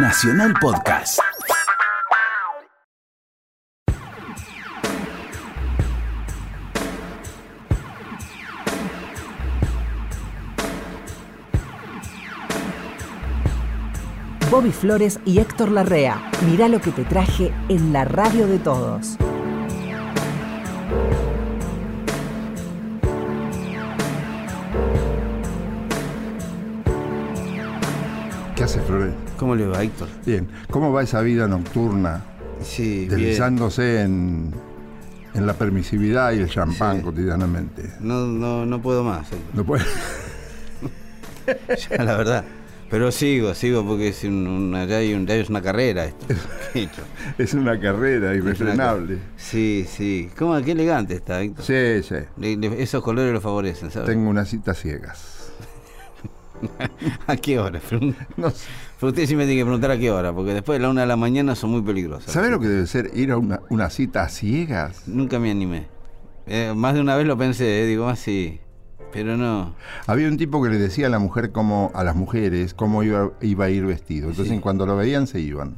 Nacional Podcast. Bobby Flores y Héctor Larrea. Mirá lo que te traje en la radio de todos. ¿Cómo le va, Héctor? Bien. ¿Cómo va esa vida nocturna? Sí, bien. Deslizándose en, en la permisividad y el champán Sí. cotidianamente. No, no, no puedo más, Héctor. No puede. Ya, la verdad. Pero sigo, sigo porque es un- una, ya, hay un- ya es una carrera esto. Es una carrera irrefrenable. Sí, sí. ¿Cómo, qué elegante está, Héctor. Sí, sí. Le- le- esos colores lo favorecen, ¿sabes? Tengo unas citas ciegas. ¿A qué hora? No sé. Pero usted sí me tiene que preguntar a qué hora, porque después de la una de la mañana son muy peligrosas. ¿Sabes lo que debe ser ir a una, una cita a ciegas? Nunca me animé. Eh, más de una vez lo pensé, eh, digo, ah, sí. Pero no. Había un tipo que le decía a la mujer cómo, a las mujeres cómo iba, iba a ir vestido. Entonces Sí. cuando lo veían se iban.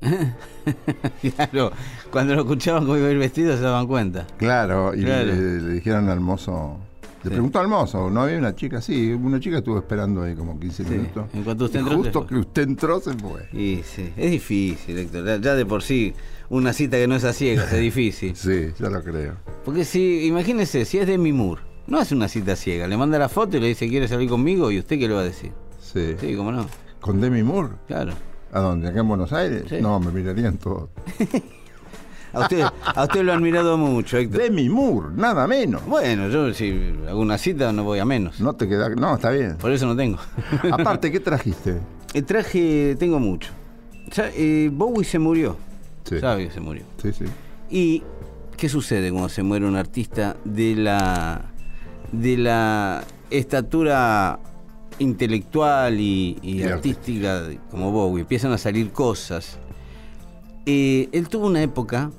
claro, cuando lo escuchaban cómo iba a ir vestido se daban cuenta. Claro, y Claro. Le, le dijeron al mozo. Le preguntó al mozo, ¿no había una chica? Sí, una chica estuvo esperando ahí como 15 Sí. minutos. En cuanto usted Y entró, Justo que usted entró, se fue. Y sí, es difícil, Héctor. Ya, de por sí, una cita que no es a ciegas es difícil. Sí, ya lo creo. Porque si, imagínese, si es Demi Moore, no hace una cita ciega, le manda la foto y le dice, ¿quiere salir conmigo? ¿Y usted qué le va a decir? Sí. Sí, cómo no. ¿Con Demi Moore? Claro. ¿A dónde? ¿Acá en Buenos Aires? Sí. No, me mirarían todos. A usted, a usted lo ha admirado mucho, Héctor. Demi Moore, nada menos. Bueno, yo si hago una cita no voy a menos. No te queda. No, está bien. Por eso no tengo. Aparte, ¿qué trajiste? El traje tengo mucho. Ya, eh, Bowie se murió. Sí. Sabe que se murió. Sí, sí. ¿Y qué sucede cuando se muere un artista de la de la estatura intelectual y, artística como Bowie? Empiezan a salir cosas. Eh, él tuvo una época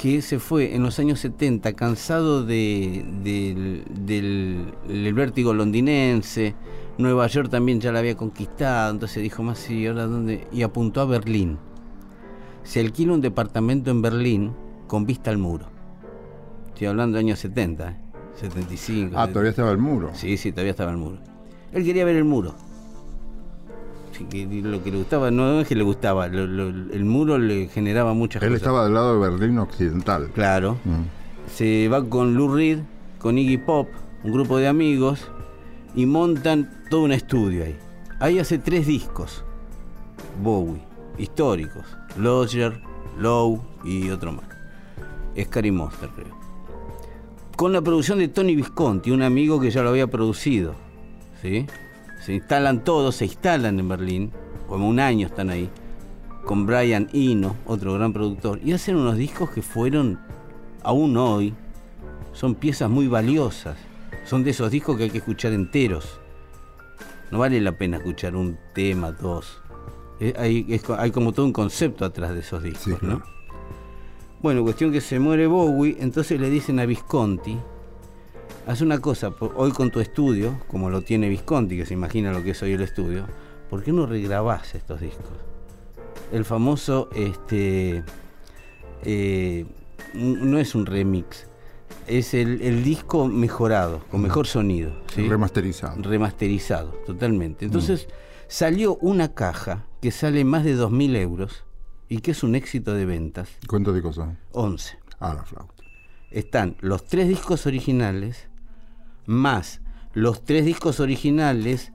que se fue en los años 70 cansado de, del, del- del vértigo londinense. Nueva York también ya la había conquistado, entonces dijo más, sí, ahora dónde? Y apuntó a Berlín se alquila un departamento en Berlín con vista al muro. Estoy hablando de años 70, ¿eh? 75. Ah, todavía estaba el muro. Sí, sí, todavía estaba el muro. Él quería ver el muro. Lo que le gustaba, no es que le gustaba, lo- lo- el muro le generaba muchas Él cosas. estaba del lado de Berlín Occidental. Claro. Mm. Se va con Lou Reed, con Iggy Pop, un grupo de amigos, y montan todo un estudio ahí. Ahí hace tres discos. Bowie, históricos. Lodger, Low y otro más. Scary Monster, creo. Con la producción de Tony Visconti, un amigo que ya lo había producido. ¿Sí? Se instalan todos, se instalan en Berlín, como un año están ahí, con Brian Eno, otro gran productor, y hacen unos discos que fueron, aún hoy, son piezas muy valiosas. Son de esos discos que hay que escuchar enteros. No vale la pena escuchar un tema, dos. Eh, Hay, es co- hay como todo un concepto atrás de esos discos, Sí, ¿no? claro. Bueno, cuestión que se muere Bowie, entonces le dicen a Visconti, haz una cosa, hoy con tu estudio, como lo tiene Visconti, que se imagina lo que es hoy el estudio, ¿por qué no regrabás estos discos? El famoso, este, eh, no es un remix, es el, el disco mejorado, con mejor sonido. ¿sí? Remasterizado. remasterizado, totalmente. Entonces salió una caja que sale más de 2.000 euros y que es un éxito de ventas, ¿Cuánto de cosas? 11. Ah, la flauta. Están los tres discos originales, más los tres discos originales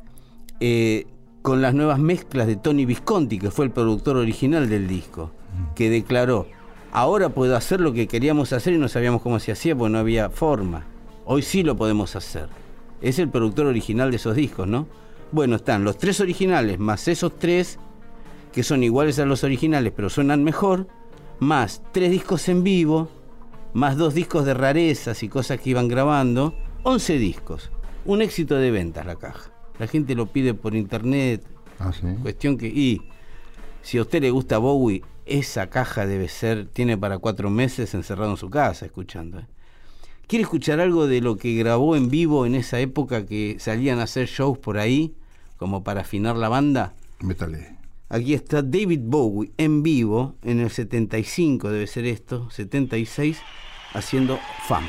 eh, con las nuevas mezclas de Tony Visconti, que fue el productor original del disco, que declaró, ahora puedo hacer lo que queríamos hacer y no sabíamos cómo se hacía porque no había forma. Hoy sí lo podemos hacer. Es el productor original de esos discos, ¿no? Bueno, están los tres originales más esos tres que son iguales a los originales pero suenan mejor, más tres discos en vivo, más dos discos de rarezas y cosas que iban grabando, 11 discos. Un éxito de ventas la caja. La gente lo pide por internet, Ah, sí. cuestión que... Y si a usted le gusta Bowie, esa caja debe ser, tiene para cuatro meses encerrado en su casa escuchando. ¿eh? ¿Quiere escuchar algo de lo que grabó en vivo en esa época que salían a hacer shows por ahí, como para afinar la banda? Métale. Aquí está David Bowie en vivo en el 75, debe ser esto, 76, haciendo fama.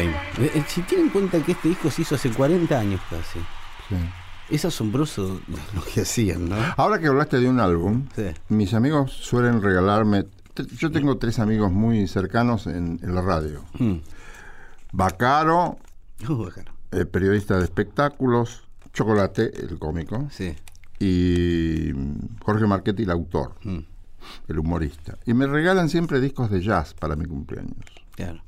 Fame. Eh, eh, Si tienen en cuenta que este disco se hizo hace 40 años casi. Sí. Es asombroso lo que hacían, ¿no? Ahora que hablaste de un álbum, Sí. mis amigos suelen regalarme. Yo tengo tres amigos muy cercanos en, en la radio. Mm. Bacaro, Uh, el periodista de espectáculos, Chocolate, el cómico, Sí. y mm, Jorge Marchetti, el autor, Mm. el humorista. Y me regalan siempre discos de jazz para mi cumpleaños. Claro.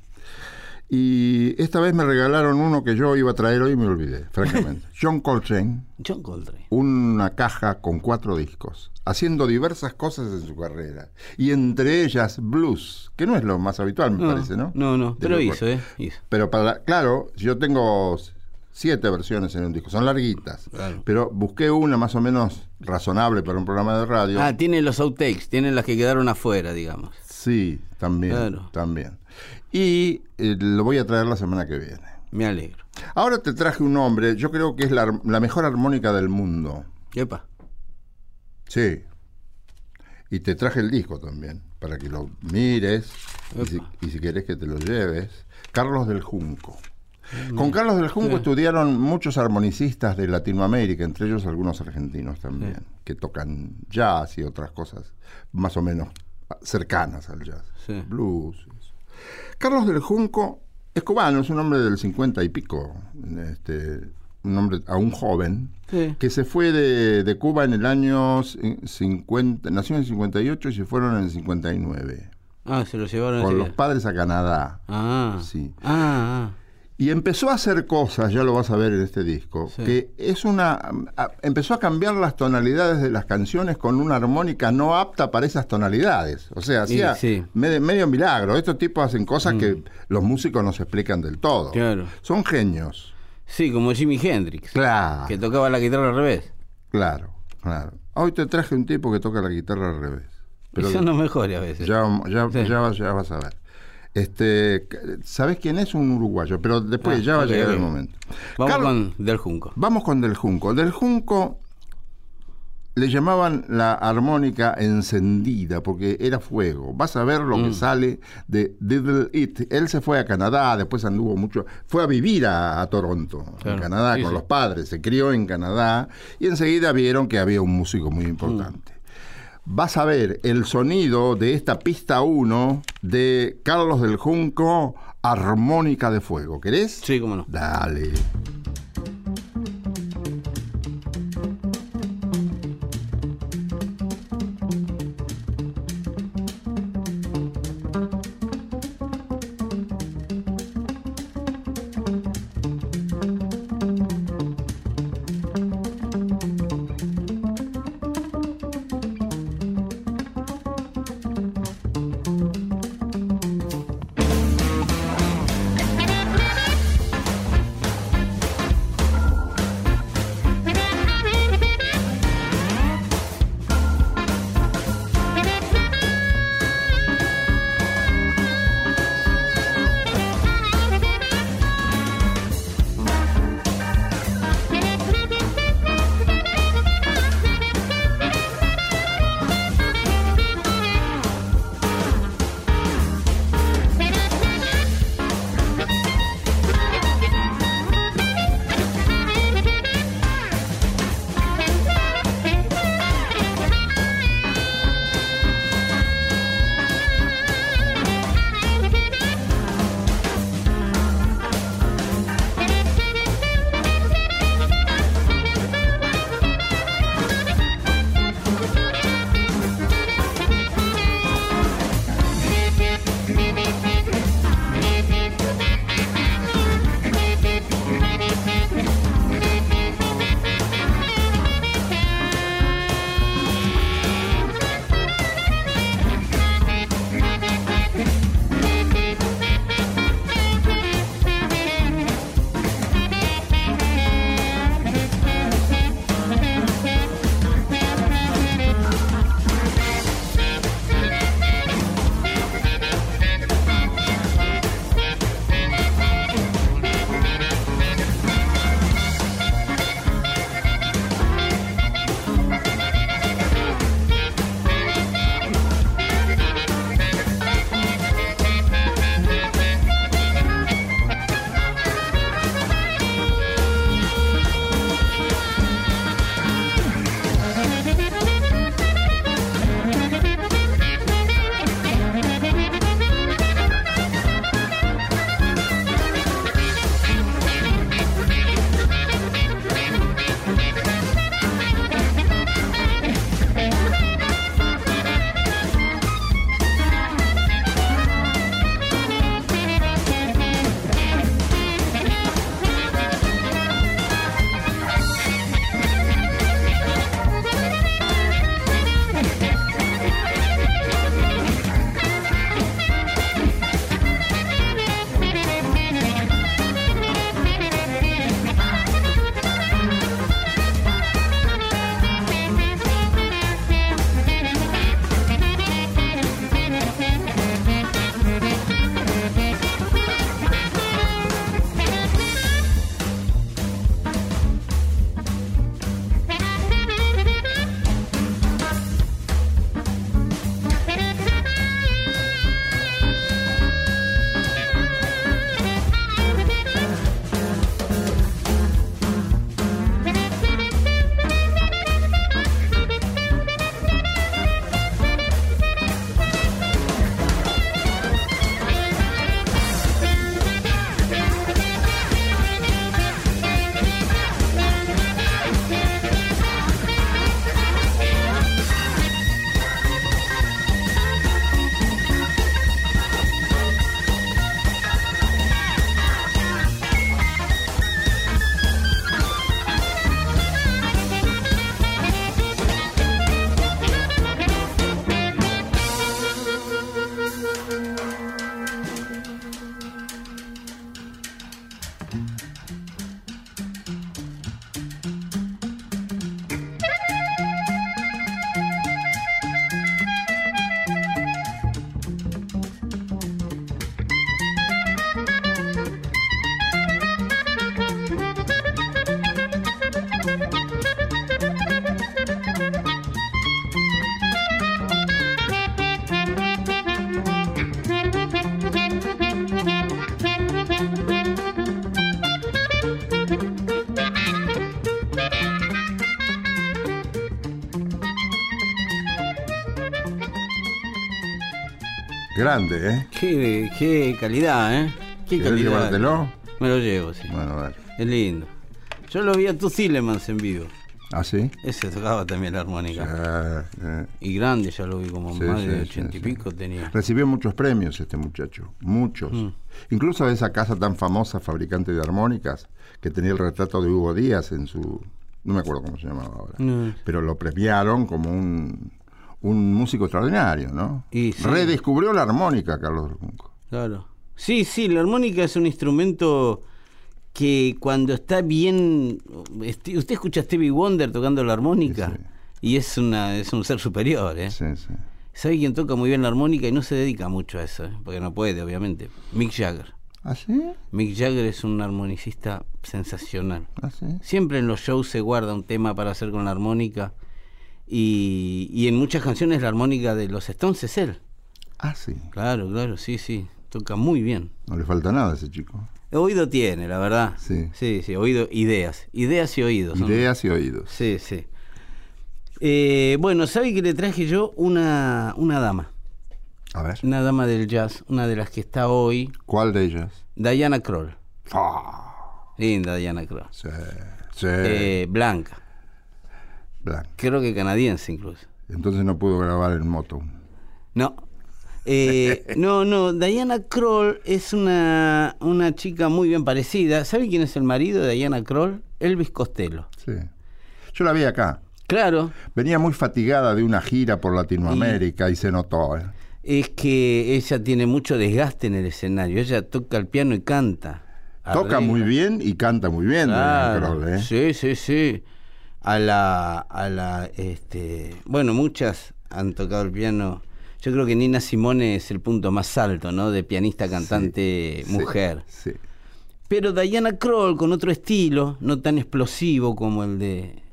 Y esta vez me regalaron uno que yo iba a traer hoy y me olvidé, francamente. John Coltrane, John Coltrane. una caja con cuatro discos, haciendo diversas cosas en su carrera. Y entre ellas blues, que no es lo más habitual, me parece, ¿no? No, no, De pero hizo, ¿eh? Hizo. Pero para, claro, yo tengo siete versiones en un disco, son larguitas. Claro. Pero busqué una más o menos razonable para un programa de radio. Ah, tiene los outtakes, tiene las que quedaron afuera, digamos. Sí, también, Claro. también. Y eh, lo voy a traer la semana que viene. Me alegro. Ahora te traje un hombre, yo creo que es la, mejor armónica del mundo. Epa. Sí. Y te traje el disco también, para que lo mires y si, y si querés que te lo lleves. Carlos del Junco. Con Carlos del Junco estudiaron muchos armonicistas de Latinoamérica, entre ellos algunos argentinos también, Sí. que tocan jazz y otras cosas más o menos cercanas al jazz. Sí. Blues. Carlos del Junco es cubano, es un hombre del 50 y pico, este, un hombre aún joven, Sí. que se fue de, de Cuba en el año c- 50, nació en el 58 y se fueron en el 59, Ah, se lo llevaron con los padres a Canadá. Ah. Sí. Ah, ah. Y empezó a hacer cosas, ya lo vas a ver en este disco, Sí. que es una... a- empezó a cambiar las tonalidades de las canciones con una armónica no apta para esas tonalidades. O sea, hacía sí. Mm. medio, medio milagro. Estos tipos hacen cosas que los músicos no se explican del todo. Claro. Son genios. Sí, como Jimi Hendrix. Claro. Que tocaba la guitarra al revés. Claro, claro. Hoy te traje un tipo que toca la guitarra al revés. Pero y son los mejores a veces. ya, ya vas a ver. Este, ¿Sabes quién es? Un uruguayo, pero después Ah, ya va a llegar el momento. Vamos Carlos- con Del Junco. Vamos con Del Junco. Del Junco le llamaban la armónica encendida porque era fuego. Vas a ver lo Mm. que sale de Diddle It. Él se fue a Canadá, después anduvo mucho, fue a vivir a, a Toronto, en. Canadá, Sí, con sí. los padres. Se crió en Canadá y enseguida vieron que había un músico muy importante. Vas a ver el sonido de esta pista 1 de Carlos del Junco, Armónica de Fuego. ¿Querés? Sí, cómo no. Dale. Grande, ¿eh? Qué, qué calidad, ¿eh? Qué ¿Querés calidad. Me lo llevo, sí. Bueno, a ver. Es lindo. Yo lo vi a tu Zilemans en vivo. ¿Ah, sí? Ese tocaba también la armónica. Ah, eh. Y grande, ya lo vi como Sí, más sí, de sí, ochenta y sí. pico tenía. Recibió muchos premios este muchacho, muchos. Mm. Incluso de esa casa tan famosa, fabricante de armónicas, que tenía el retrato de Hugo Díaz en su... No me acuerdo cómo se llamaba ahora. Pero lo premiaron como un, un músico extraordinario, ¿no? Y sí. Redescubrió la armónica, Carlos. Claro. Sí, sí, la armónica es un instrumento que cuando está bien... este- Usted escucha a Stevie Wonder tocando la armónica Sí, y es, una, es un ser superior, ¿eh? Sí, sí. ¿Sabe quién toca muy bien la armónica y no se dedica mucho a eso? ¿eh? Porque no puede, obviamente. Mick Jagger. ¿Ah, sí? Mick Jagger es un armonicista sensacional. ¿Ah, sí? Siempre en los shows se guarda un tema para hacer con la armónica y, y en muchas canciones la armónica de los Stones es él. Ah, sí. Claro, claro, sí, sí. Toca muy bien. No le falta nada a ese chico. Oído tiene, la verdad. Sí. Sí, sí, oído, ideas. Ideas y oídos. Ideas y oídos. Sí, sí. Eh, bueno, ¿sabe que le traje yo una, una dama? A ver. Una dama del jazz, una de las que está hoy, ¿Cuál de ellas? Diana Kroll. Ah, Linda Diana Kroll. sí. Sí. Eh, blanca, Creo que canadiense incluso. Entonces no pudo grabar en moto. No. Eh, no, no, Diana Kroll es una, una chica muy bien parecida. ¿Sabe quién es el marido de Diana Kroll? Elvis Costello. Sí. Yo la vi acá. Claro, Venía muy fatigada de una gira por Latinoamérica y, se notó. ¿eh? es que ella tiene mucho desgaste en el escenario. Ella toca el piano y canta. Toca Arregla. muy bien y canta muy bien. Diana Kroll, ¿eh? Sí, sí, sí. A la, a la, este, bueno, muchas han tocado el piano. Yo creo que Nina Simone es el punto más alto, ¿no? De pianista, cantante, Sí, mujer. Sí. Pero Diana Kroll con otro estilo, no tan explosivo como el de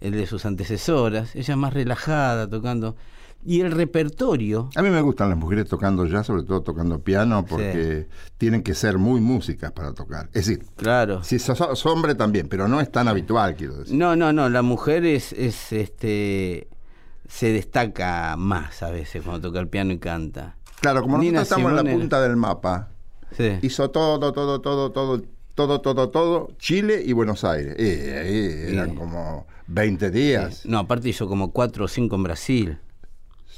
el de sus antecesoras, ella es más relajada tocando y el repertorio A mí me gustan las mujeres tocando jazz, sobre todo tocando piano, porque tienen que ser muy músicas para tocar. Es decir, claro. si sos, hombre también, pero no es tan habitual, quiero decir. No, no, no, la mujer es, es este se destaca más a veces cuando toca el piano y canta. Claro, como Nina nosotros estamos en la punta del mapa, Sí. hizo todo, todo, todo, todo, todo, todo, todo, Chile y Buenos Aires. Y ahí eran como 20 días. No, aparte hizo como cuatro o cinco en Brasil,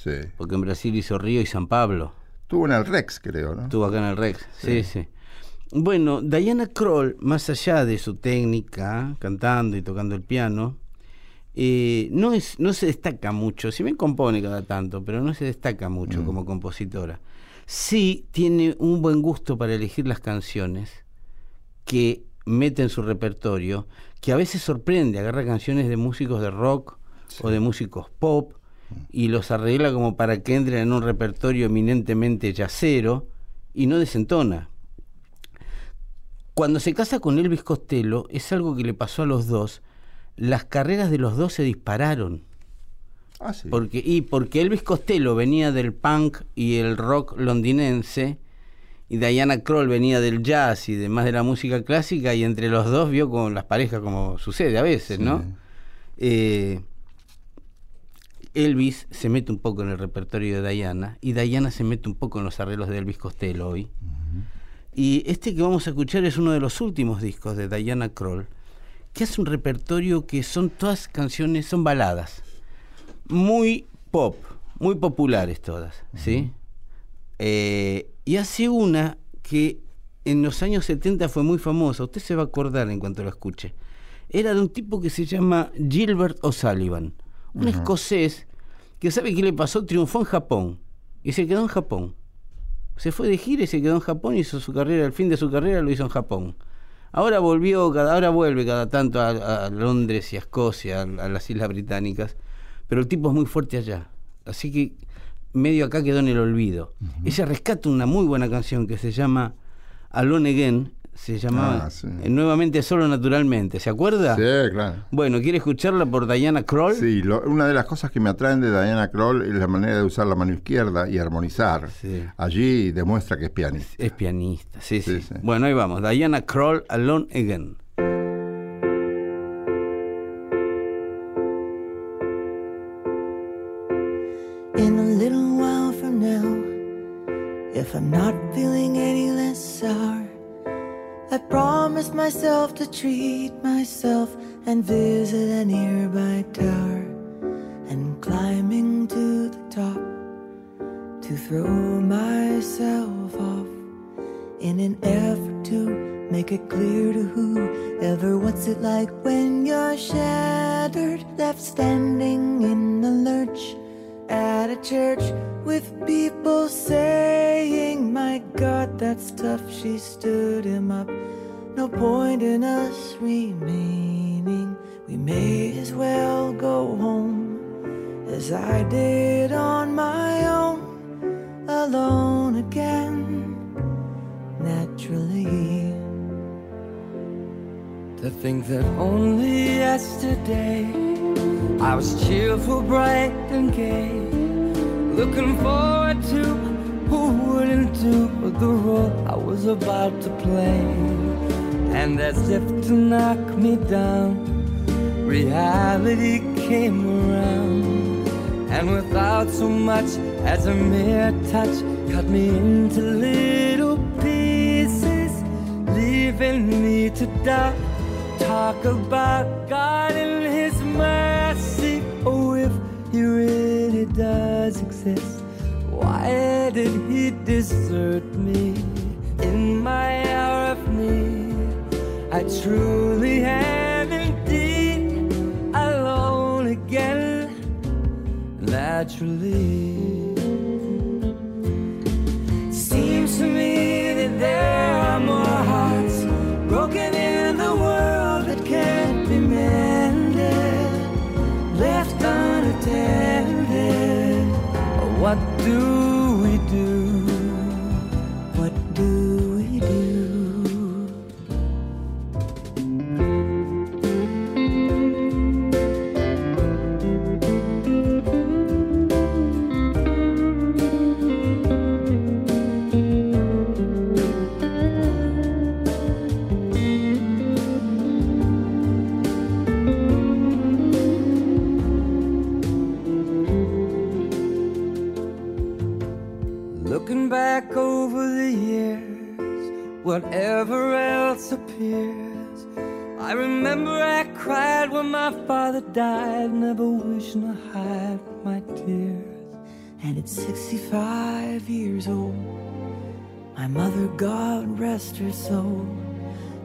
Sí. porque en Brasil hizo Río y San Pablo. Estuvo en el Rex, creo, ¿no? Estuvo acá en el Rex. Sí, sí. Bueno, Diana Kroll, más allá de su técnica, cantando y tocando el piano, eh, no, es, no se destaca mucho. Si bien compone cada tanto, pero no se destaca mucho como compositora. Sí tiene un buen gusto para elegir las canciones que mete en su repertorio, que a veces sorprende, agarra canciones de músicos de rock o de músicos pop y los arregla como para que entren en un repertorio eminentemente yacero y no desentona. Cuando se casa con Elvis Costello, es algo que le pasó a los dos, las carreras de los dos se dispararon. Ah, sí. Porque, y porque Elvis Costello venía del punk y el rock londinense, y Diana Kroll venía del jazz y demás de la música clásica, y entre los dos vio con las parejas como sucede a veces, ¿no? Eh, Elvis se mete un poco en el repertorio de Diana, y Diana se mete un poco en los arreglos de Elvis Costello hoy. Y este que vamos a escuchar es uno de los últimos discos de Diana Kroll, que hace un repertorio que son todas canciones, son baladas muy pop, muy populares todas, ¿sí? Eh, y hace una que en los años 70 fue muy famosa, usted se va a acordar en cuanto la escuche. Era de un tipo que se llama Gilbert O'Sullivan, un escocés que sabe qué le pasó, triunfó en Japón y se quedó en Japón. Se fue de gira y se quedó en Japón y hizo su carrera, el fin de su carrera lo hizo en Japón. Ahora volvió, cada, ahora vuelve cada tanto a, a Londres y a Escocia, a, a las Islas Británicas, pero el tipo es muy fuerte allá. Así que medio acá quedó en el olvido. Ella rescata una muy buena canción que se llama Alone Again, se llamaba Ah, sí. eh, nuevamente solo naturalmente, ¿se acuerda? Sí, claro. Bueno, ¿quiere escucharla por Diana Kroll? Sí, lo- una de las cosas que me atraen de Diana Kroll es la manera de usar la mano izquierda y armonizar. Sí. Allí demuestra que es pianista. Es pianista, sí, sí, Sí, sí. Bueno, ahí vamos. Diana Kroll, Alone Again. In a little while from now, I promised myself to treat myself and visit a nearby tower. And climbing to the top to throw myself off in an effort to make it clear to whoever what's it like when you're shattered, left standing in the lurch at a church with people saying, My God, that's tough. She stood him up. No point in us remaining. We may as well go home as I did on my own, alone again, naturally. To think that only yesterday I was cheerful, bright, and gay, looking forward to do the role I was about to play. And as if to knock me down, reality came around, and without so much as a mere touch, cut me into little pieces, leaving me to doubt. Talk about God and His mercy. Oh, if He really does exist, why did He desert me in my hour of need? I truly am indeed alone again, naturally. Seems to me 65 years old, my mother, God rest her soul,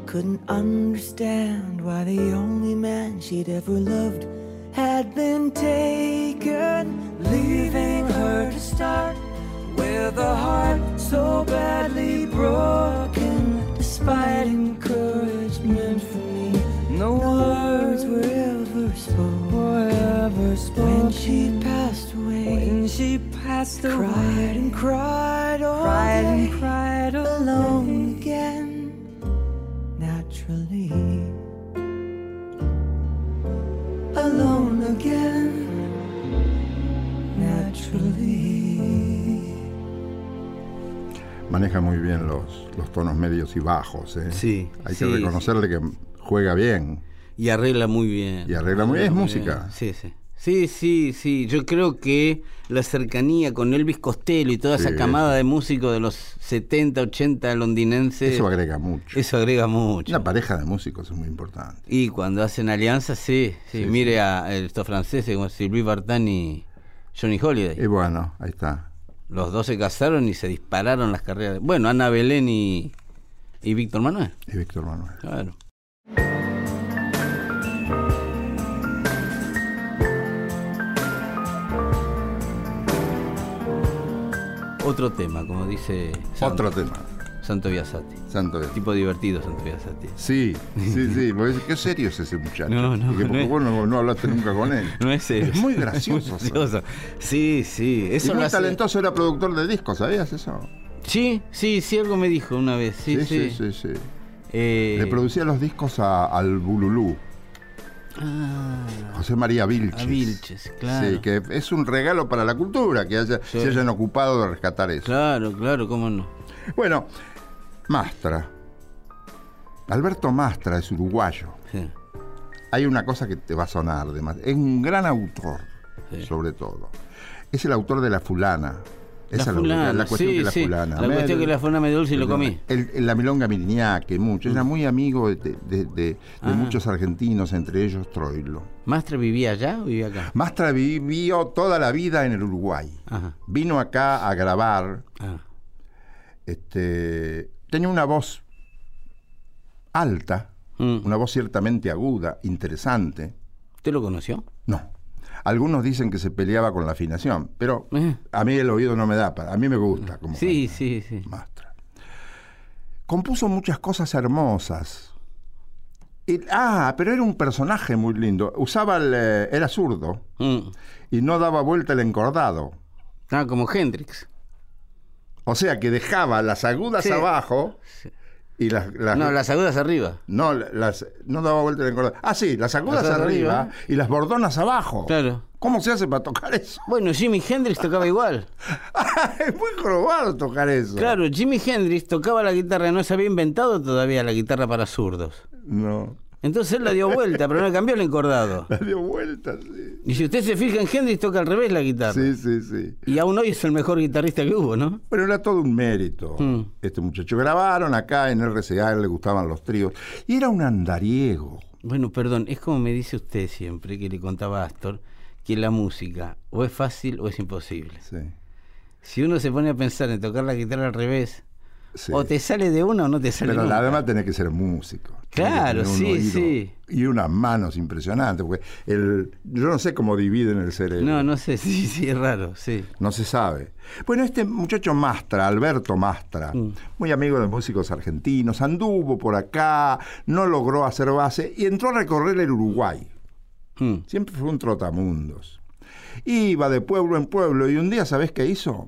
couldn't understand why the only man she'd ever loved had been taken, passed away, cried and cried all cried day, and cried all alone day. again, naturally. Alone again, naturally. Maneja muy bien los, los tonos medios y bajos. ¿eh? Sí, Hay sí, que reconocerle que juega bien. Y arregla muy bien. Y arregla muy bien, es música. Sí, sí. Sí, sí, sí. Yo creo que la cercanía con Elvis Costello y toda Sí. esa camada de músicos de los 70, 80 londinenses. Eso agrega mucho. Eso agrega mucho. Una pareja de músicos es muy importante. Y cuando hacen alianzas, sí, sí. Sí, Mire a estos franceses como Sylvie Vartan y Johnny Holiday. Y bueno, ahí está. Los dos se casaron y se dispararon las carreras. Bueno, Ana Belén y, y Víctor Manuel. Y Víctor Manuel. Claro. Otro tema, como dice Santo, Otro tema. Santo Biasati. Santo Dios. Tipo divertido, Santo Biasati. Sí, sí, sí. porque Qué serio es ese muchacho. No, no, Y no porque es- vos no, no hablaste nunca con él. No es serio. Es muy gracioso. Muy gracioso. Sí, sí. Y Eso muy lo hace- talentoso era productor de discos, ¿sabías eso? Sí, sí, sí, algo me dijo una vez. Sí, sí. sí, sí. sí. Eh, Le producía los discos a- al Bululú, ah, José María Vilches. a Vilches, claro. Sí, que es un regalo para la cultura que haya, Sí. se hayan ocupado de rescatar eso. Claro, claro, cómo no. Bueno, Mastra. Alberto Mastra es uruguayo. Sí. Hay una cosa que te va a sonar de Mastra. Es un gran autor, Sí. sobre todo. Es el autor de La Fulana, Esa es fulana, la cuestión sí, que la sí. fulana. La cuestión que la fulana me dulce y lo comí. El- el- la milonga Miriñaque, mucho. Era muy amigo de, de- de- de Ah. muchos argentinos, entre ellos Troilo. ¿Mastra vivía allá o vivía acá? Mastra vivió toda la vida en el Uruguay. Ajá. Vino acá a grabar. Ah. Este, tenía una voz alta, Mm. una voz ciertamente aguda, interesante. ¿Usted lo conoció? No. Algunos dicen que se peleaba con la afinación, pero Eh. a mí el oído no me da para. A mí me gusta como Sí, canta sí, sí. Mastra. Compuso muchas cosas hermosas. Ah, pero era un personaje muy lindo. Usaba el, eh, era zurdo Mm. y no daba vuelta el encordado. Ah, como Hendrix. O sea que dejaba las agudas Sí. abajo y las, las- No, las agudas arriba. no, las no daba vuelta el encordado. Ah, sí, las agudas Las arriba, arriba. y las bordonas abajo. Claro. ¿Cómo se hace para tocar eso? Bueno, Jimi Hendrix tocaba igual. es muy jorobado tocar eso. Claro, Jimi Hendrix tocaba la guitarra, no se había inventado todavía la guitarra para zurdos. No, Entonces él la dio vuelta, pero no cambió el encordado. la dio vuelta, sí. Y si usted se fija en Hendrix, toca al revés la guitarra. Sí, sí, sí. Y aún hoy es el mejor guitarrista que hubo, ¿no? Pero era todo un mérito. Mm. Este muchacho grabaron acá en RCA, a él le gustaban los tríos. Y era un andariego. Bueno, perdón, es como me dice usted siempre, que le contaba a Astor, que la música o es fácil o es imposible. Sí. Si uno se pone a pensar en tocar la guitarra al revés, sí. o te sale de una o no te sale Pero nunca. además tenés que ser músico. Claro, sí, sí. Y unas manos impresionantes. Porque el, yo no sé cómo dividen el cerebro. No, no sé, sí, sí, es raro, sí. No se sabe. Bueno, este muchacho Mastra, Alberto Mastra, Mm. muy amigo de músicos argentinos, anduvo por acá, no logró hacer base y entró a recorrer el Uruguay. Mm. Siempre fue un trotamundos. Iba de pueblo en pueblo y un día, ¿sabés qué hizo?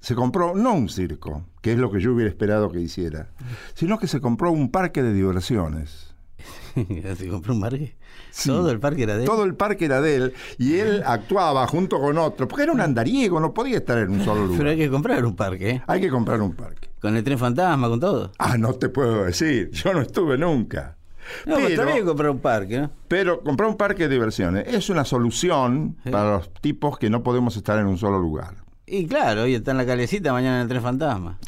Se compró no un circo, que es lo que yo hubiera esperado que hiciera, sino que se compró un parque de diversiones. ¿Se compró un parque? Sí. Todo el parque era de él. Todo el parque era de él y él actuaba junto con otro, porque era un andariego, no podía estar en un solo lugar. Pero hay que comprar un parque, ¿eh? Hay que comprar un parque. Con el tren fantasma, con todo. Ah, no te puedo decir, yo no estuve nunca. No, pero está pero, bien comprar un parque, ¿no? pero comprar un parque de diversiones es una solución Sí. para los tipos que no podemos estar en un solo lugar. Y claro, hoy está en la calecita, mañana en el tren fantasma.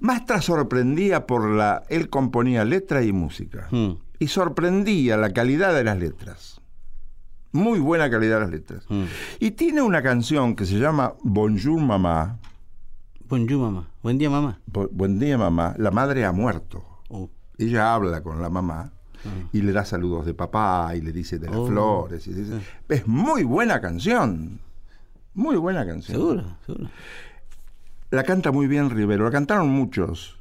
Mastra sorprendía por la... Él componía letra y música. Mm. Y sorprendía la calidad de las letras. Muy buena calidad de las letras. Mm. Y tiene una canción que se llama Bonjour Mamá. Bonjour, mamá. Buen día, mamá. Bu- Buen día mamá. La madre ha muerto. Uh, Ella habla con la mamá y le da saludos de papá y le dice de las Oh. flores. y dice- Es muy buena canción. Muy buena canción. seguro, seguro. La canta muy bien Rivero. La cantaron muchos.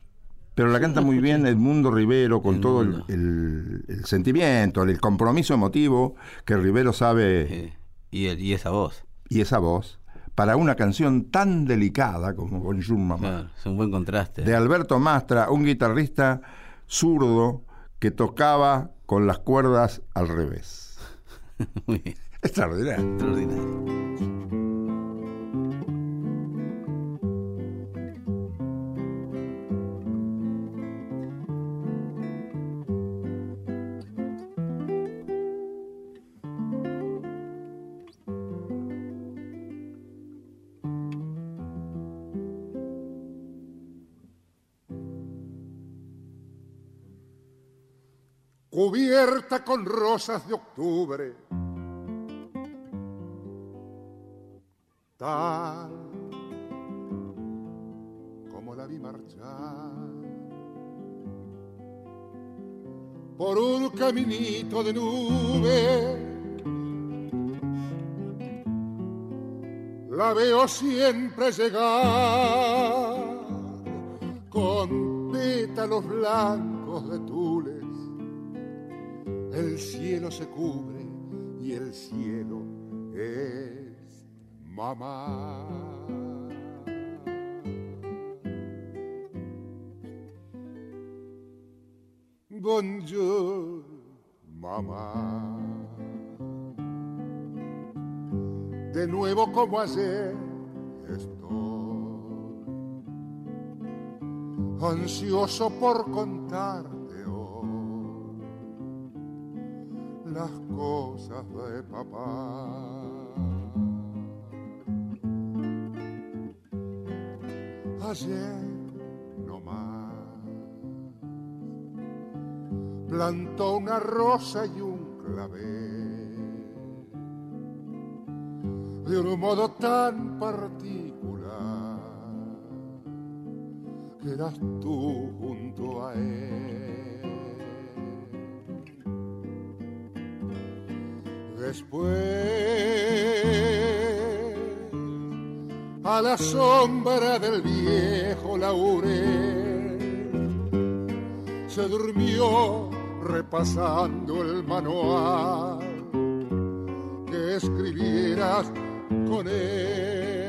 Pero la canta muy bien Edmundo Rivero con todo el, el- el sentimiento, el compromiso emotivo que Rivero sabe y, esa voz. y esa voz para una canción tan delicada como Bonjour Mamá. Claro, es un buen contraste. de Alberto Mastra, un guitarrista zurdo que tocaba con las cuerdas al revés. Muy bien. Extraordinario. Extraordinario. Cubierta con rosas de octubre. Tal como la vi marchar por un caminito de nube. La veo siempre llegar con pétalos blancos de tules el cielo se cubre y el cielo es mamá. Bonjour, mamá. De nuevo como ayer estoy ansioso por contarte las cosas de papá. ayer no más. Plantó una rosa y un clavel de un modo tan particular que eras tú junto a él. Después, a la sombra del viejo laurel, se durmió repasando el manual que escribieras con él.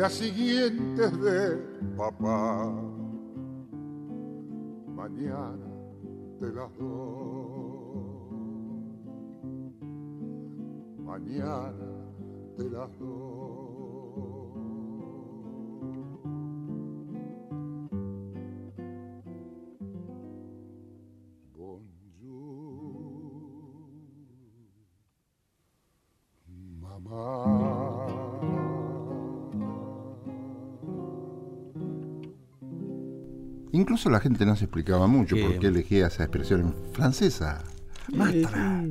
Las siguientes de papá. Mañana te las doy. Mañana te las doy. Incluso la gente no se explicaba mucho Sí. por qué elegía esa expresión francesa. Mastra,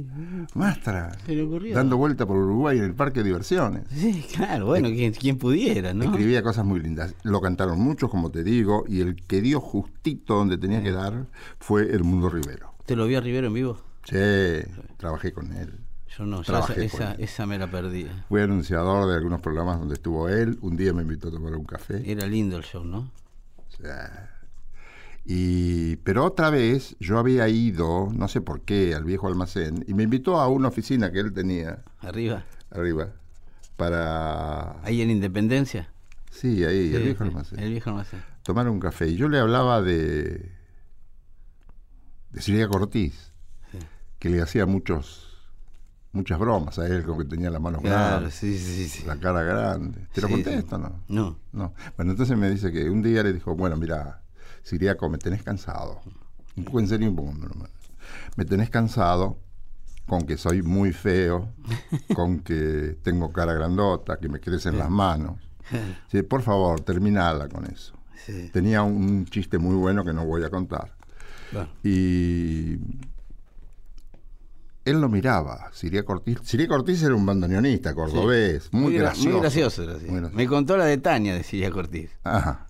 mastra. Se le ocurrió. Dando vuelta por Uruguay en el parque de diversiones. Sí, claro, bueno, quien, quien pudiera, ¿no? Escribía cosas muy lindas. Lo cantaron muchos, como te digo, y el que dio justito donde tenía que dar fue el Mundo Rivero. ¿Te lo vi a Rivero en vivo? Sí, trabajé con él. Yo no, yo esa, esa, me la perdí. Fui anunciador de algunos programas donde estuvo él. Un día me invitó a tomar un café. Era lindo el show, ¿no? O sea, y, pero otra vez yo había ido, no sé por qué, al viejo almacén y me invitó a una oficina que él tenía Arriba. arriba para... Ahí en Independencia. Sí, ahí, el viejo almacén. El viejo almacén. Tomar un café. Y yo le hablaba de... de Silvia Cortiz, Sí. que le hacía muchos muchas bromas a él, como que tenía las manos Claro, grandes, sí, sí, sí. la cara grande. ¿Te lo Sí, conté sí. esto no? No. No. Bueno, entonces me dice que un día le dijo, bueno, mira, Siriaco, me tenés cansado. Un poco en serio, un poco. Me tenés cansado con que soy muy feo, con que tengo cara grandota, que me crecen las manos. Sí, por favor, terminala con eso. Sí. Tenía un chiste muy bueno que no voy a contar. Bueno, Y él lo miraba, Siria Cortiz. Siria Cortiz era un bandoneonista cordobés, muy, gra- gracioso. Muy gracioso era, sí. Muy gracioso. Me contó la de Tania, decía Cortiz. Ajá.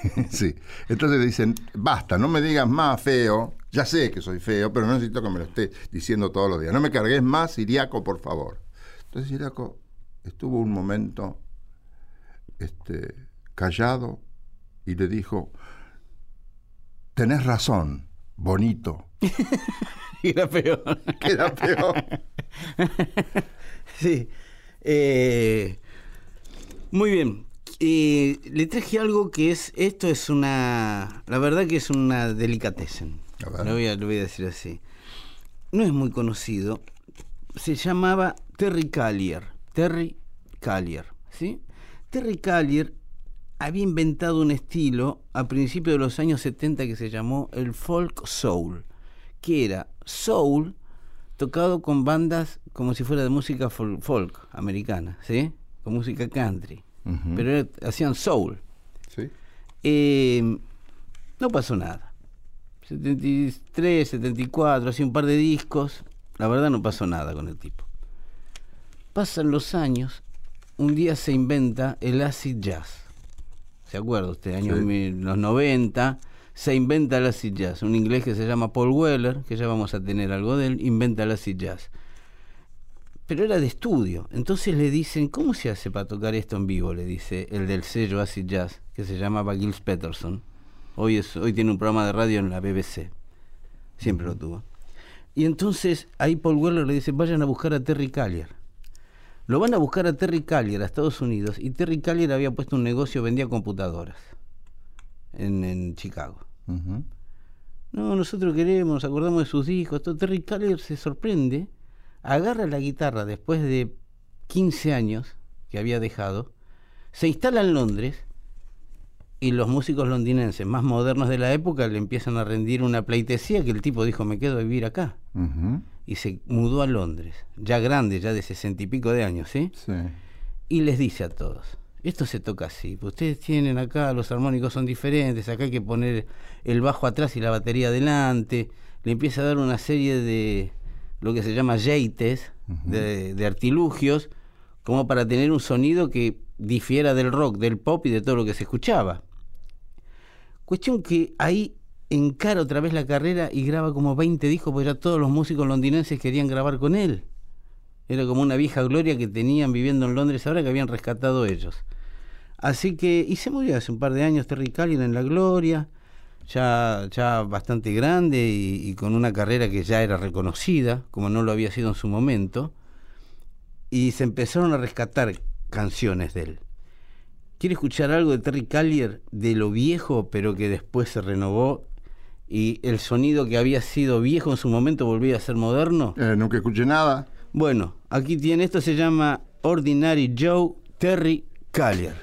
sí. Entonces le dicen, basta, no me digas más feo. Ya sé que soy feo, pero no necesito que me lo estés diciendo todos los días. No me cargues más, Siriaco, por favor. Entonces Siriaco estuvo un momento este, callado y le dijo, tenés razón, bonito. Era peor. Era peor. sí. Eh, muy bien. Eh, le traje algo que es, esto es una, la verdad que es una delicatessen. Lo voy a, lo voy a decir así. No es muy conocido. Se llamaba Terry Callier. Terry Callier, ¿sí? Terry Callier había inventado un estilo a principios de los años 70 que se llamó el folk soul, que era soul tocado con bandas como si fuera de música fol- folk, americana, ¿sí? Con música country. Pero hacían soul. Sí. Eh, no pasó nada. 73, 74, hacía un par de discos. La verdad no pasó nada con el tipo. Pasan los años, un día se inventa el acid jazz. ¿Se acuerda usted? Años Sí. mil- los 90, se inventa el acid jazz. Un inglés que se llama Paul Weller, que ya vamos a tener algo de él, inventa el acid jazz. Pero era de estudio. Entonces le dicen, ¿cómo se hace para tocar esto en vivo? Le dice el del sello Acid Jazz, que se llamaba Gilles Peterson. Hoy, es, hoy tiene un programa de radio en la BBC. Siempre lo tuvo. Y entonces ahí Paul Weller le dice, vayan a buscar a Terry Callier. Lo van a buscar a Terry Callier a Estados Unidos y Terry Callier había puesto un negocio, vendía computadoras en, en Chicago. No, nosotros queremos, nos acordamos de sus discos. Todo. Terry Callier se sorprende, agarra la guitarra después de 15 años que había dejado, se instala en Londres y los músicos londinenses más modernos de la época le empiezan a rendir una pleitesía que el tipo dijo, me quedo a vivir acá. Y se mudó a Londres, ya grande, ya de sesenta y pico de años, ¿sí? Sí. y les dice a todos, esto se toca así, ustedes tienen acá, los armónicos son diferentes, acá hay que poner el bajo atrás y la batería adelante, le empieza a dar una serie de lo que se llama jeites, de, de artilugios, como para tener un sonido que difiera del rock, del pop y de todo lo que se escuchaba. Cuestión que ahí encara otra vez la carrera y graba como 20 discos, porque ya todos los músicos londinenses querían grabar con él. Era como una vieja gloria que tenían viviendo en Londres ahora que habían rescatado ellos. Así que, y se murió hace un par de años Terry Callier en la gloria, ya, ya bastante grande y, y con una carrera que ya era reconocida, como no lo había sido en su momento, y se empezaron a rescatar canciones de él. ¿Quiere escuchar algo de Terry Callier de lo viejo, pero que después se renovó y el sonido que había sido viejo en su momento volvía a ser moderno? Eh, nunca escuché nada. Bueno, aquí tiene, esto se llama Ordinary Joe Terry Callier.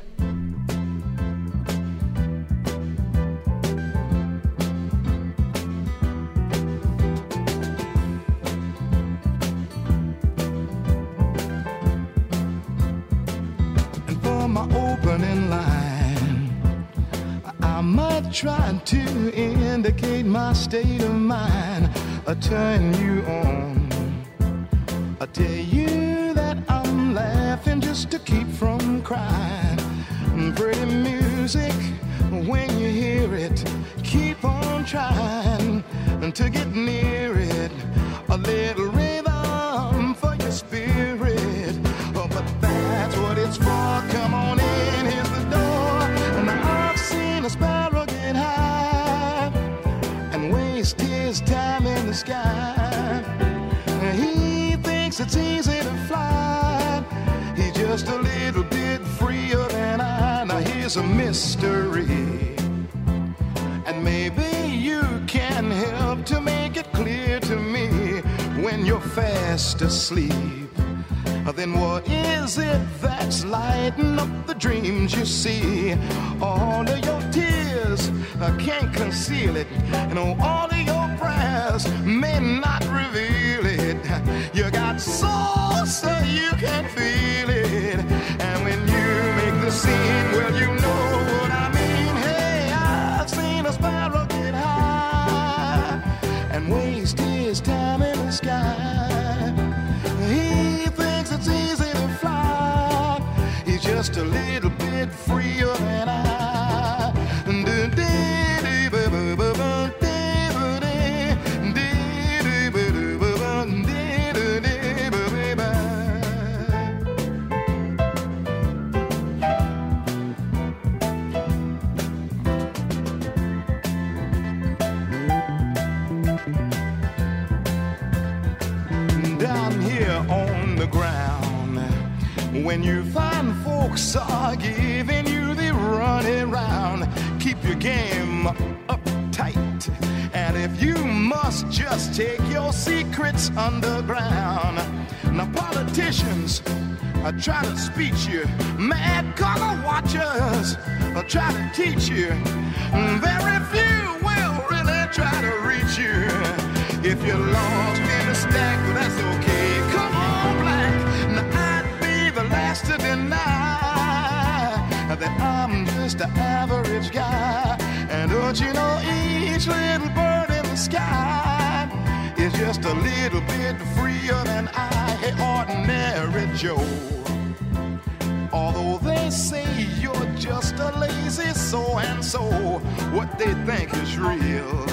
Might try to indicate my state of mind. I turn you on. I tell you that I'm laughing just to keep from crying. Pretty music, when you hear it, keep on trying to get near it. A little rhythm for your spirit. Oh, but that's what it's for. Sky. He thinks it's easy to fly. He's just a little bit freer than I. Now here's a mystery. And maybe you can help to make it clear to me when you're fast asleep. Then what is it that's lighting up the dreams you see? All of your tears, I can't conceal it. And all may not reveal it. You got soul, so you can feel it. And when you make the scene, well, you know what I mean. Hey, I've seen a sparrow get high and waste his time in the sky. He thinks it's easy to fly. He's just a little bit freer than I. folks are giving you the running round, keep your game uptight. And if you must just take your secrets underground. Now, politicians are trying to speech you, mad color watchers are trying to teach you. Very few will really try to reach you. If you're lost in the stack, that's okay. That I'm just an average guy. And don't you know each little bird in the sky is just a little bit freer than I, hey, ordinary Joe. Although they say you're just a lazy so and so, what they think is real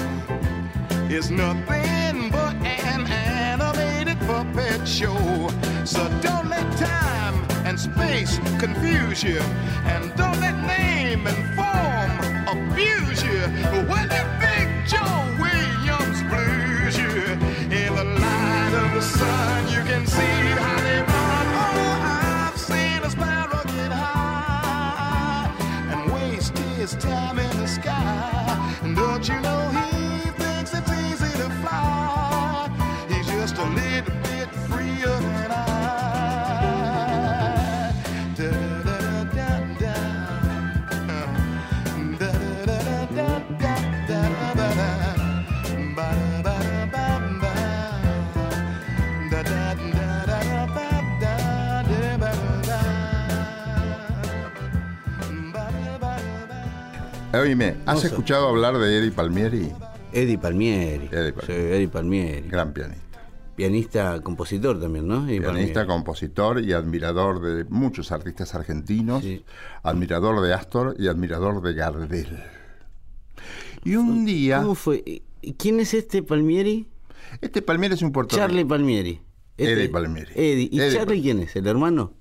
is nothing but an animated puppet show. So don't let time and space confuse you, and don't let name and form abuse you. When the big Joe Williams blues you, in the light of the sun, you can see how Oíme, ¿has No sé. escuchado hablar de Eddie Palmieri? Eddie Palmieri. Eddie Sí, Palmieri. Eddie Palmieri. Gran pianista. Pianista, compositor también, ¿no? Eddie Pianista, Palmieri. compositor y admirador de muchos artistas argentinos, Sí. admirador de Astor y admirador de Gardel. Y un día, ¿Cómo fue? ¿Y ¿Quién es este Palmieri? este Palmieri es un puertorriqueño. Charlie Palmieri. Este- Eddie Palmieri. Eddie. ¿Y Eddie Charlie Palmieri. quién es? ¿El hermano?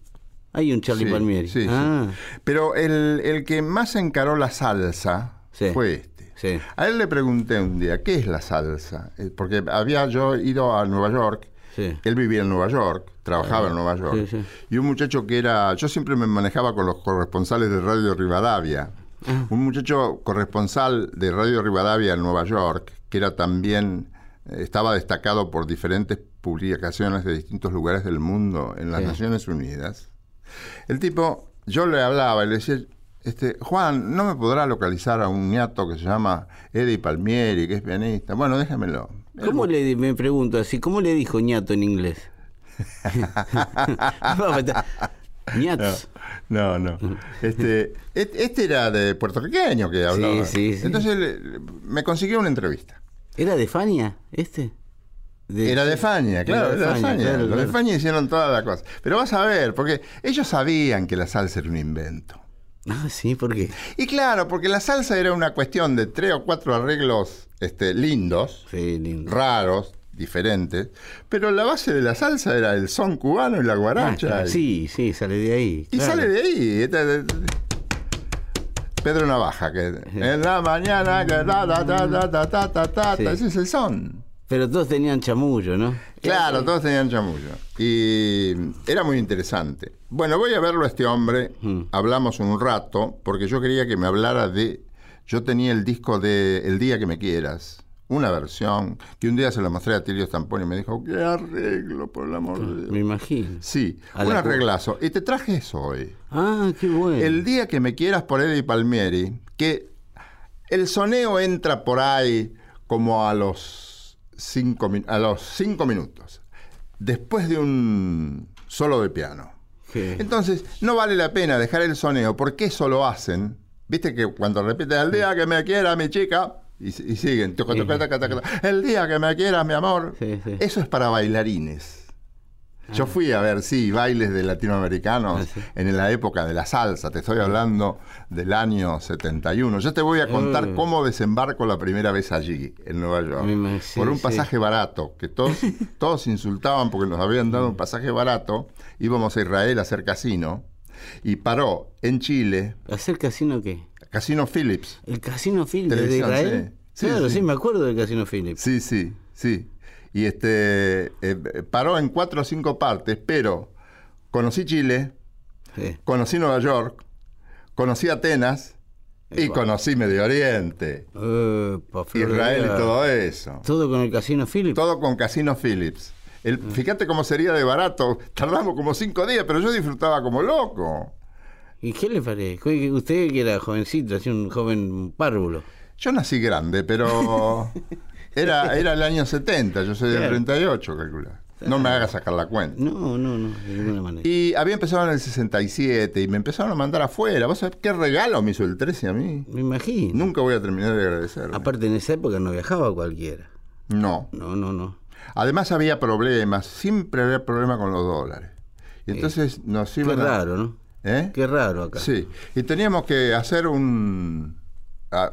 Hay un Charlie Sí, Palmieri. sí, sí. ah, Pero el, el que más encaró la salsa fue este. A él le pregunté un día, ¿qué es la salsa? Eh, Porque había yo ido a Nueva York, él vivía en Nueva York, trabajaba en Nueva York, y un muchacho que era, yo siempre me manejaba con los corresponsales de Radio Rivadavia, Ah. un muchacho corresponsal de Radio Rivadavia en Nueva York, que era también, eh, estaba destacado por diferentes publicaciones de distintos lugares del mundo en las. Naciones Unidas. El tipo, yo le hablaba y le decía, este, Juan, ¿no me podrá localizar a un ñato que se llama Eddie Palmieri, que es pianista? Bueno, déjamelo. ¿Cómo le, me pregunto así, ¿cómo le dijo ñato en inglés? Ñats. No, no. Este, este era de puertorriqueño que hablaba. Sí, sí, sí. Entonces me consiguió una entrevista. ¿Era de Fania este? De- Era de Fania, claro, era de claro, Los de. Fania hicieron todas las cosas. Pero vas a ver, porque ellos sabían que la salsa era un invento. Ah, sí, ¿por qué? Y claro, porque la salsa era una cuestión de tres o cuatro arreglos este, lindos, Sí, lindo. raros, diferentes, pero la base de la salsa era el son cubano y la Ah, guaracha. claro, y- sí, sí, sale de ahí. Y claro. sale de ahí. Este- Pedro Navaja, que en la mañana que ta ta ta ta ta ta ta ta, Sí. ese es el son. Pero todos tenían chamullo, ¿no? Claro, todos tenían chamullo. Y era muy interesante. Bueno, voy a verlo a este hombre. Mm. Hablamos un rato, porque yo quería que me hablara de. Yo tenía el disco de El día que me quieras. Una versión que un día se lo mostré a Tilio Stamponi y me dijo, ¿qué arreglo, por el amor de Dios? Me imagino. Sí, A un arreglazo. Y te traje eso hoy. Ah, qué bueno. El día que me quieras por Eddie Palmieri, que el soneo entra por ahí como a los cinco, a los cinco minutos, después de un solo de piano. Sí. Entonces, no vale la pena dejar el soneo, porque eso lo hacen. Viste que cuando repite el día que me quiera mi chica, y, y siguen, el día que me quieras mi amor, eso es para bailarines. Yo fui a ver, sí, bailes de latinoamericanos Ah, en la época de la salsa. Te estoy hablando del año 71. Yo te voy a contar Mm. cómo desembarco la primera vez allí, en Nueva York. Por un pasaje barato, que todos, todos insultaban porque nos habían dado un pasaje barato. Íbamos a Israel a hacer casino. Y paró en Chile, ¿Hacer casino qué? Casino Phillips. ¿El casino Phillips de Israel? sí. Sí, claro, sí. sí. me acuerdo del casino Phillips. Sí, sí, sí. Y este eh, paró en cuatro o cinco partes, pero conocí Chile, Sí. conocí Nueva York, conocí Atenas y Epa. conocí Medio Oriente, Epa, Israel y todo eso. Todo con el casino Phillips. Todo con Casino Phillips. El, Mm. fíjate cómo sería de barato. Tardamos como cinco días, pero yo disfrutaba como loco. ¿Y qué le parece? Usted que era jovencito, así un joven párvulo. Yo nací grande, pero era, era el año 70, yo soy del Claro. 38, calcula. No me hagas sacar la cuenta. No, no, no, de ninguna manera. Y había empezado en el 67 y me empezaron a mandar afuera. ¿Vos sabés qué regalo me hizo el 13 a mí? Me imagino. Nunca voy a terminar de agradecer. Aparte, en esa época no viajaba cualquiera. No. No, no, no. Además había problemas, siempre había problemas con los dólares. Y entonces nos Qué iban a- raro, ¿no? ¿Eh? Qué raro acá. Sí. Y teníamos que hacer un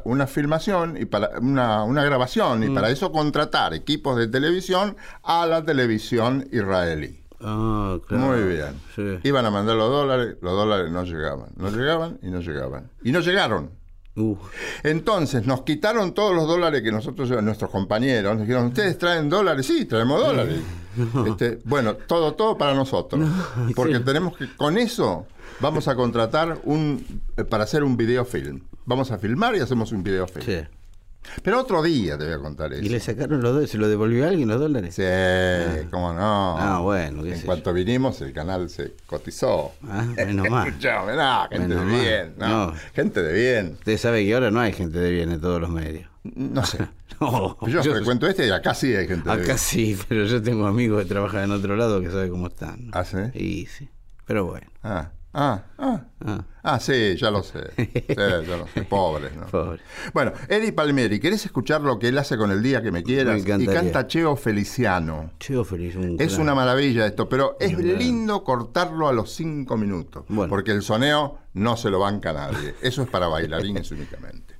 una filmación y para una, una grabación y para eso contratar equipos de televisión a la televisión israelí. Ah, claro. Muy bien. Sí. Iban a mandar los dólares, los dólares no llegaban. No llegaban y no llegaban. Y no llegaron. Entonces nos quitaron todos los dólares que nosotros, nuestros compañeros, nos dijeron, ¿ustedes traen dólares? Sí, traemos dólares. Este, bueno, todo, todo para nosotros. porque sí. tenemos que, con eso, vamos a contratar un, eh, para hacer un videofilm. Vamos a filmar y hacemos un videofilm. sí. Pero otro día te voy a contar eso. ¿Y le sacaron los dólares? ¿Se lo devolvió a alguien los dólares? Sí, cómo no. Ah, bueno, qué En sé cuanto vinimos, el canal se cotizó. Ah, menos mal. Escuchame, no, gente Menos de mal. bien, no, No. gente de bien. Usted sabe que ahora no hay gente de bien en todos los medios. No sé. No, Yo, yo- frecuento este y acá sí hay gente de Acá bien. sí, pero yo tengo amigos que trabajan en otro lado que saben cómo están. ¿Ah, sí? Y sí. Pero bueno. Ah, Ah, ah. Ah. Ah, sí, ya lo sé. Sí, ya lo sé. Pobre, ¿no? Pobre. Bueno, Eddie Palmieri, ¿querés escuchar lo que él hace con el día que me quieras? Me y canta Cheo Feliciano. Cheo feliz. Un Es una maravilla esto, pero es lindo cortarlo a los cinco minutos. Bueno. Porque el soneo no se lo banca nadie. Eso es para bailarines únicamente.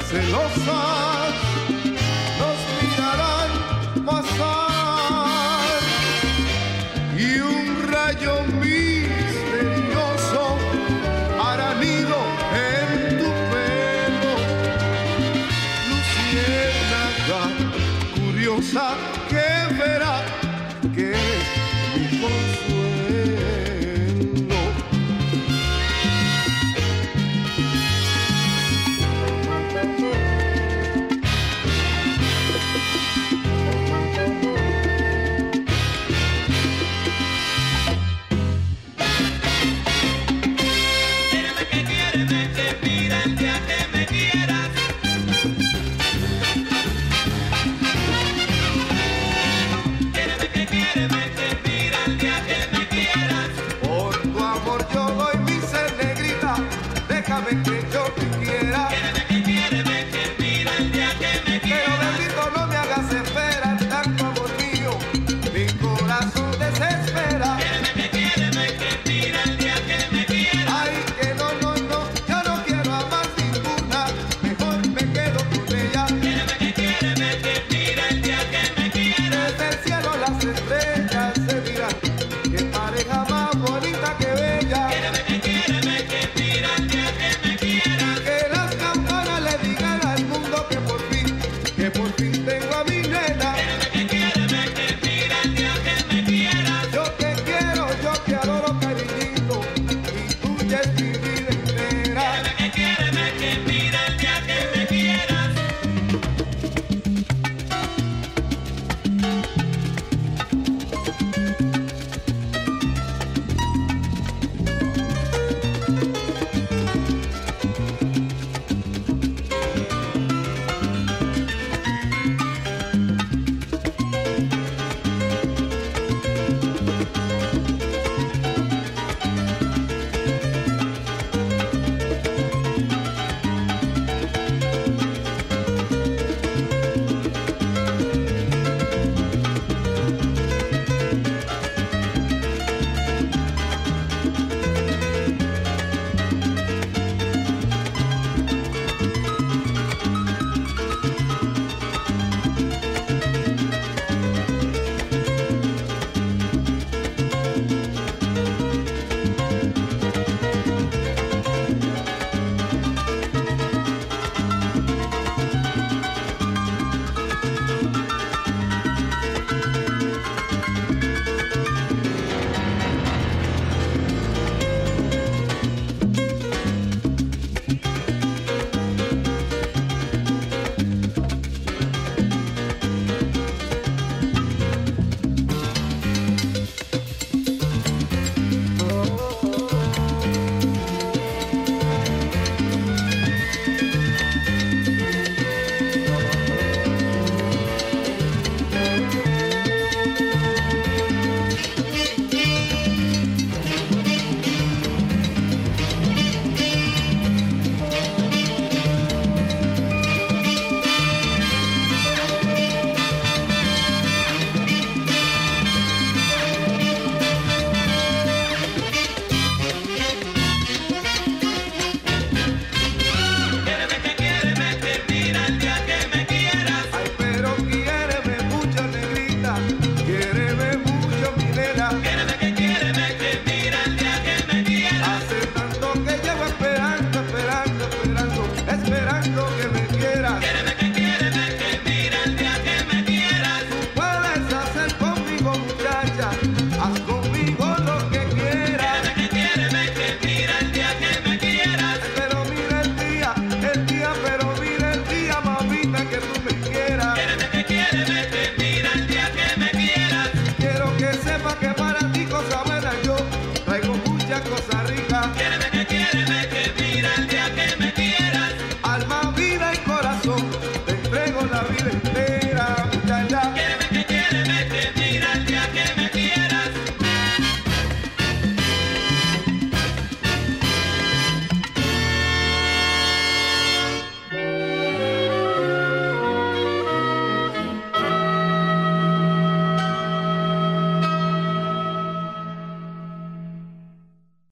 Estrellas